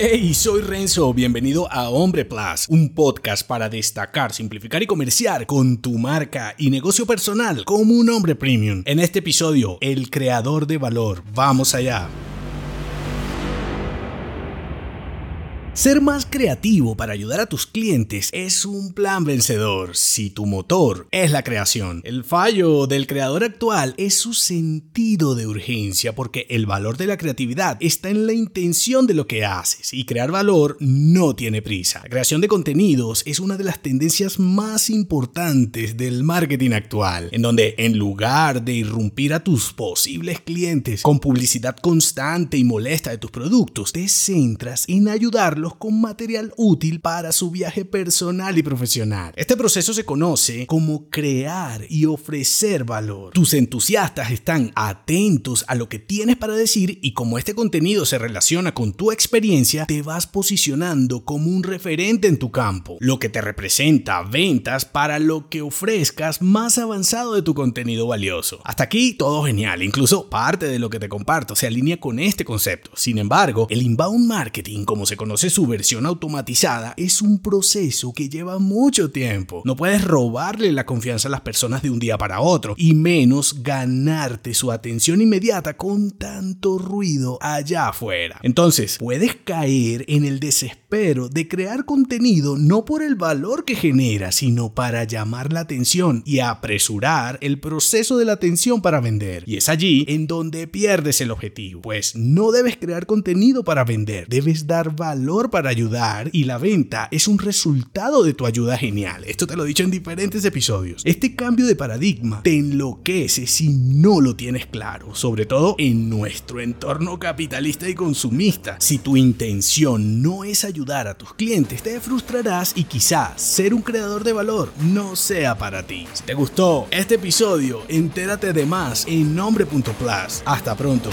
Hey, soy Renzo, bienvenido a Hombre Plus, un podcast para destacar, simplificar y comerciar con tu marca y negocio personal como un hombre premium. En este episodio, el creador de valor. Vamos allá. Ser más creativo para ayudar a tus clientes es un plan vencedor si tu motor es la creación. El fallo del creador actual es su sentido de urgencia porque el valor de la creatividad está en la intención de lo que haces y crear valor no tiene prisa. La creación de contenidos es una de las tendencias más importantes del marketing actual, en donde en lugar de irrumpir a tus posibles clientes con publicidad constante y molesta de tus productos, te centras en ayudarlos con material útil para su viaje personal y profesional. Este proceso se conoce como crear y ofrecer valor. Tus entusiastas están atentos a lo que tienes para decir y como este contenido se relaciona con tu experiencia, te vas posicionando como un referente en tu campo, lo que te representa ventas para lo que ofrezcas más avanzado de tu contenido valioso. Hasta aquí todo genial, incluso parte de lo que te comparto se alinea con este concepto. Sin embargo, el inbound marketing, como se conoce su versión automatizada es un proceso que lleva mucho tiempo. No puedes robarle la confianza a las personas de un día para otro y menos ganarte su atención inmediata con tanto ruido allá afuera. Entonces, puedes caer en el desespero de crear contenido no por el valor que genera, sino para llamar la atención y apresurar el proceso de la atención para vender. Y es allí en donde pierdes el objetivo, pues no debes crear contenido para vender, debes dar valor para ayudar y la venta es un resultado de tu ayuda genial. Esto te lo he dicho en diferentes episodios. Este cambio de paradigma te enloquece si no lo tienes claro, sobre todo en nuestro entorno capitalista y consumista. Si tu intención no es ayudar a tus clientes, te frustrarás y quizá ser un creador de valor no sea para ti. Si te gustó este episodio, entérate de más en nombre.plus. Hasta pronto.